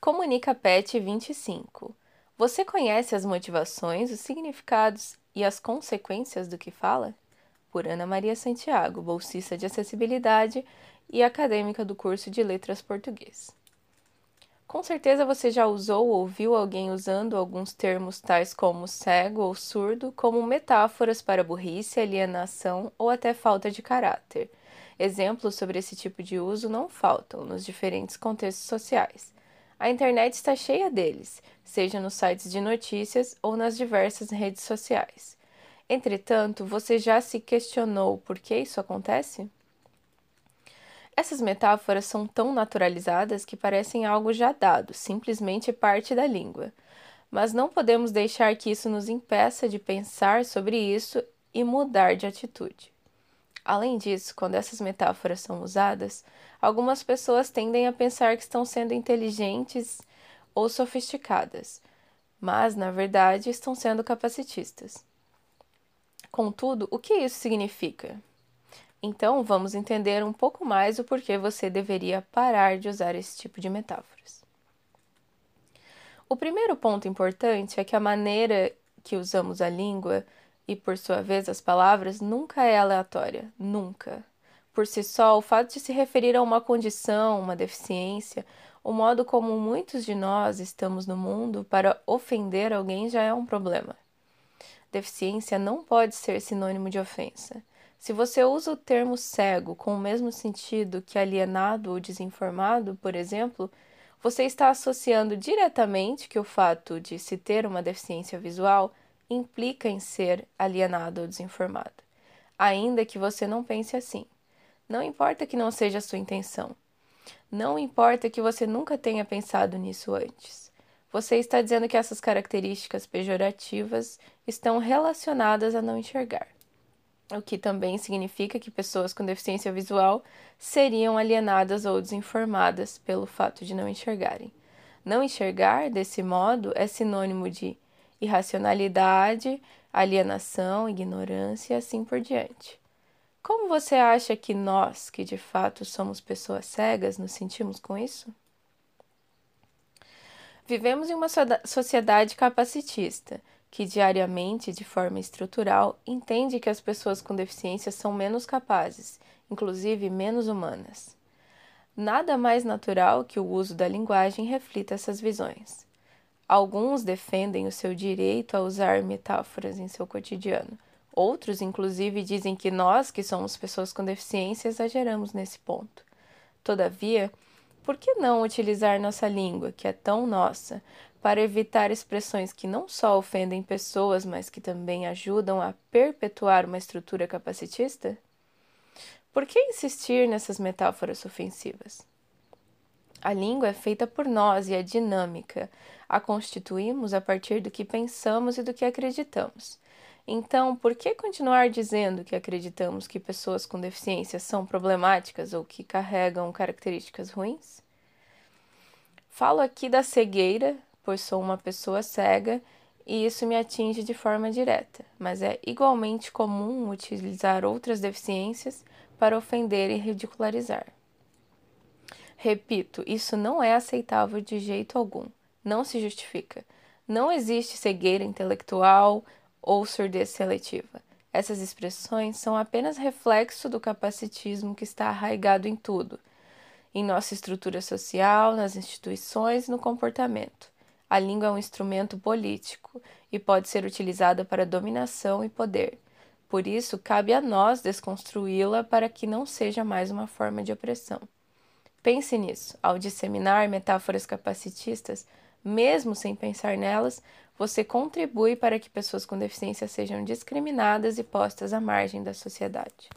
Comunica Pet 25. Você conhece as motivações, os significados e as consequências do que fala? Por Ana Maria Santiago, bolsista de acessibilidade e acadêmica do curso de Letras Português. Com certeza você já usou ou ouviu alguém usando alguns termos tais como cego ou surdo como metáforas para burrice, alienação ou até falta de caráter. Exemplos sobre esse tipo de uso não faltam nos diferentes contextos sociais. A internet está cheia deles, seja nos sites de notícias ou nas diversas redes sociais. Entretanto, você já se questionou por que isso acontece? Essas metáforas são tão naturalizadas que parecem algo já dado, simplesmente parte da língua. Mas não podemos deixar que isso nos impeça de pensar sobre isso e mudar de atitude. Além disso, quando essas metáforas são usadas, algumas pessoas tendem a pensar que estão sendo inteligentes ou sofisticadas, mas na verdade estão sendo capacitistas. Contudo, o que isso significa? Então, vamos entender um pouco mais o porquê você deveria parar de usar esse tipo de metáforas. O primeiro ponto importante é que a maneira que usamos a língua e, por sua vez, as palavras nunca é aleatória, nunca. Por si só, o fato de se referir a uma condição, uma deficiência, o modo como muitos de nós estamos no mundo para ofender alguém já é um problema. Deficiência não pode ser sinônimo de ofensa. Se você usa o termo cego com o mesmo sentido que alienado ou desinformado, por exemplo, você está associando diretamente que o fato de se ter uma deficiência visual implica em ser alienado ou desinformado, ainda que você não pense assim. Não importa que não seja a sua intenção. Não importa que você nunca tenha pensado nisso antes. Você está dizendo que essas características pejorativas estão relacionadas a não enxergar. O que também significa que pessoas com deficiência visual seriam alienadas ou desinformadas pelo fato de não enxergarem. Não enxergar, desse modo, é sinônimo de irracionalidade, alienação, ignorância e assim por diante. Como você acha que nós, que de fato somos pessoas cegas, nos sentimos com isso? Vivemos em uma sociedade capacitista, que diariamente, de forma estrutural, entende que as pessoas com deficiência são menos capazes, inclusive menos humanas. Nada mais natural que o uso da linguagem reflita essas visões. Alguns defendem o seu direito a usar metáforas em seu cotidiano. Outros, inclusive, dizem que nós, que somos pessoas com deficiência, exageramos nesse ponto. Todavia, por que não utilizar nossa língua, que é tão nossa, para evitar expressões que não só ofendem pessoas, mas que também ajudam a perpetuar uma estrutura capacitista? Por que insistir nessas metáforas ofensivas? A língua é feita por nós e é dinâmica. A constituímos a partir do que pensamos e do que acreditamos. Então, por que continuar dizendo que acreditamos que pessoas com deficiência são problemáticas ou que carregam características ruins? Falo aqui da cegueira, pois sou uma pessoa cega e isso me atinge de forma direta, mas é igualmente comum utilizar outras deficiências para ofender e ridicularizar. Repito, isso não é aceitável de jeito algum. Não se justifica. Não existe cegueira intelectual ou surdez seletiva. Essas expressões são apenas reflexo do capacitismo que está arraigado em tudo, em nossa estrutura social, nas instituições e no comportamento. A língua é um instrumento político e pode ser utilizada para dominação e poder. Por isso, cabe a nós desconstruí-la para que não seja mais uma forma de opressão. Pense nisso. Ao disseminar metáforas capacitistas, mesmo sem pensar nelas, você contribui para que pessoas com deficiência sejam discriminadas e postas à margem da sociedade.